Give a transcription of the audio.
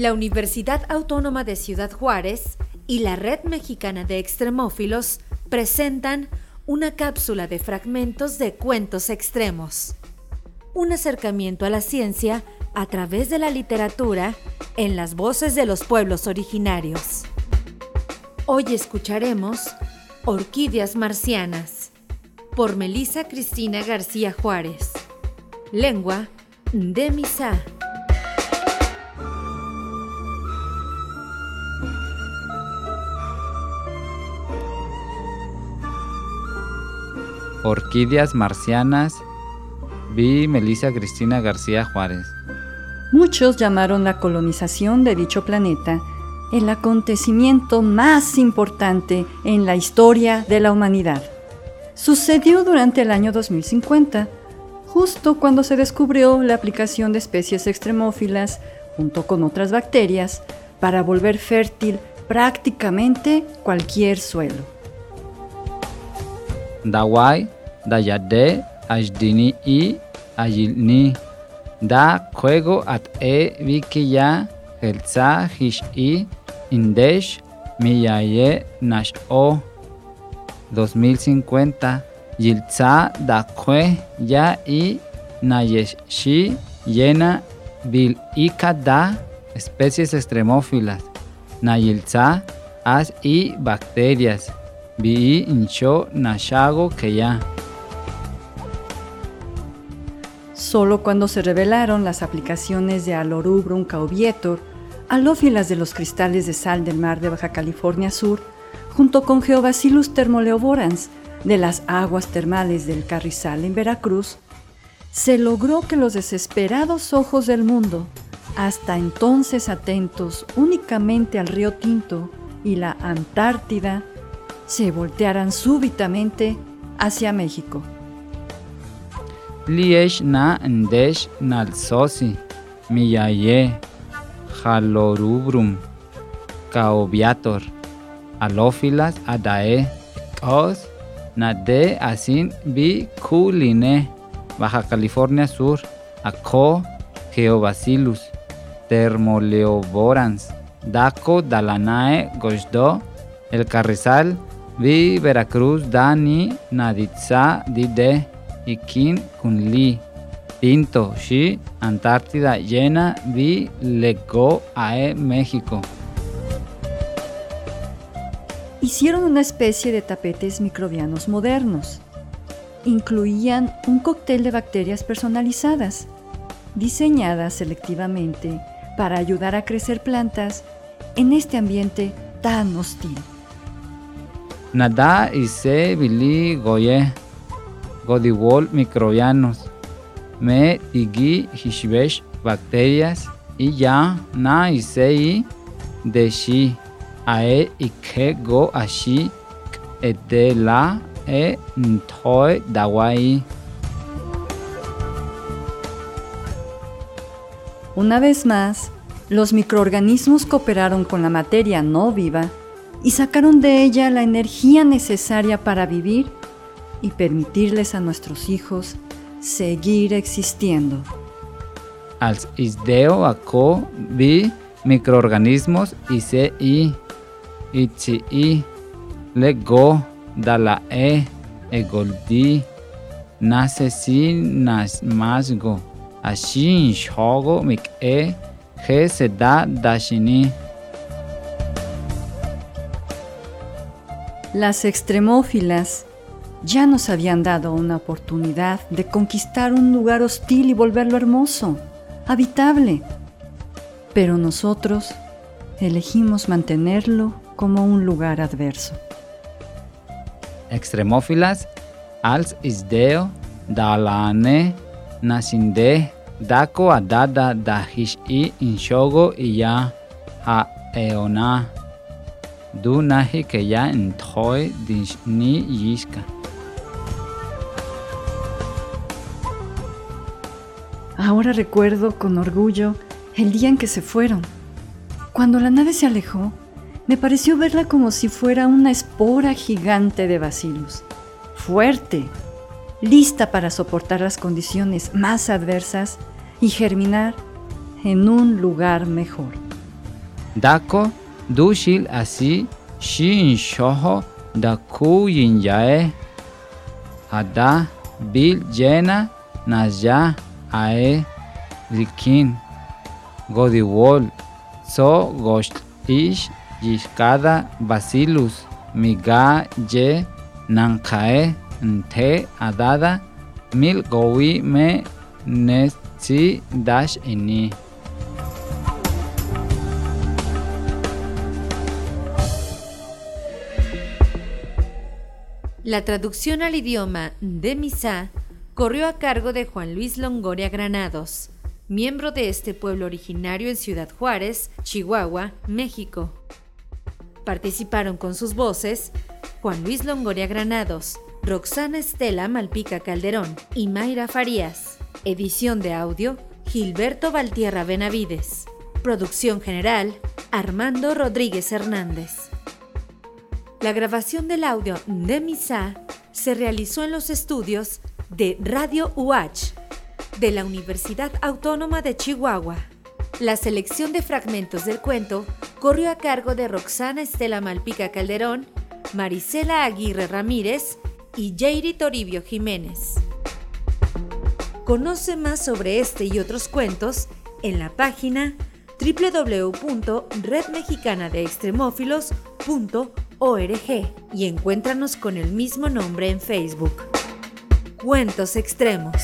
La Universidad Autónoma de Ciudad Juárez y la Red Mexicana de Extremófilos presentan una cápsula de fragmentos de cuentos extremos. Un acercamiento a la ciencia a través de la literatura en las voces de los pueblos originarios. Hoy escucharemos Orquídeas Marcianas por Melisa Cristina García Juárez. Lengua de Misa. Orquídeas Marcianas, vi Melissa Cristina García Juárez. Muchos llamaron la colonización de dicho planeta el acontecimiento más importante en la historia de la humanidad. Sucedió durante el año 2050, justo cuando se descubrió la aplicación de especies extremófilas, junto con otras bacterias, para volver fértil prácticamente cualquier suelo. Dawai, Dayade, Ajdini y Ajilni. Da juego at e vikiya, Helsa, Hish i, Indesh, Miyaye, Nash o. 2050. Yilza, Da Kwe, Ya y Nayeshi, Yena, Bil Da, especies extremófilas. Nayilza, As y bacterias. Vi Incho, Nashago, ya. Solo cuando se revelaron las aplicaciones de Alorubrum cauvietor, alófilas de los cristales de sal del mar de Baja California Sur, junto con Geobacillus thermoleoborans de las aguas termales del Carrizal en Veracruz, se logró que los desesperados ojos del mundo, hasta entonces atentos únicamente al río Tinto y la Antártida, se voltearan súbitamente hacia México. Liesh na ndesh nalsosi, miyaye, halorubrum, caobiator, alófilas adae, os, nade asin bi kuline, Baja California Sur, aco, geobacillus, thermoleoborans, daco dalanae gosdo, el carrizal, vi Veracruz dani naditza dide, Ikin Kunli, Pinto, Shi, Antártida llena, Vi Lego Ae, México. Hicieron una especie de tapetes microbianos modernos. Incluían un cóctel de bacterias personalizadas, diseñadas selectivamente para ayudar a crecer plantas en este ambiente tan hostil. Nada y se bili goye Godiwol microbianos, me igi hishbesh bacterias y ya na isei de shi ae ike go ashi de la e ntoi dawai. Una vez más, los microorganismos cooperaron con la materia no viva y sacaron de ella la energía necesaria para vivir y permitirles a nuestros hijos seguir existiendo. Als isdeo ako vi microorganismos ise i itsi i lego dala e egoldi nase si nas masgo ashin shogo mik e se da dashini Las extremófilas ya nos habían dado una oportunidad de conquistar un lugar hostil y volverlo hermoso, habitable. Pero nosotros elegimos mantenerlo como un lugar adverso. Extremófilas, als isdeo, dalane, nasinde, dako adada dahish i inshogo y ya eona. Du nahi que ya entoi ni yishka. Ahora recuerdo con orgullo el día en que se fueron. Cuando la nave se alejó, me pareció verla como si fuera una espora gigante de bacillus, fuerte, lista para soportar las condiciones más adversas y germinar en un lugar mejor. Dako dushil asi shin shoho da kuyin yae. Hada bil jena nasya ae rikin. Godiwol so goshtish yishkada bacillus miga ye nankae nte adada mil gowi me netsi dash ini. La traducción al idioma de Misa corrió a cargo de Juan Luis Longoria Granados, miembro de este pueblo originario en Ciudad Juárez, Chihuahua, México. Participaron con sus voces Juan Luis Longoria Granados, Roxana Estela Malpica Calderón y Mayra Farías. Edición de audio, Gilberto Valtierra Benavides. Producción general, Armando Rodríguez Hernández. La grabación del audio de Misa se realizó en los estudios de Radio UH de la Universidad Autónoma de Chihuahua. La selección de fragmentos del cuento corrió a cargo de Roxana Estela Malpica Calderón, Marisela Aguirre Ramírez y Jairi Toribio Jiménez. Conoce más sobre este y otros cuentos en la página y encuéntranos con el mismo nombre en Facebook. Cuentos Extremos.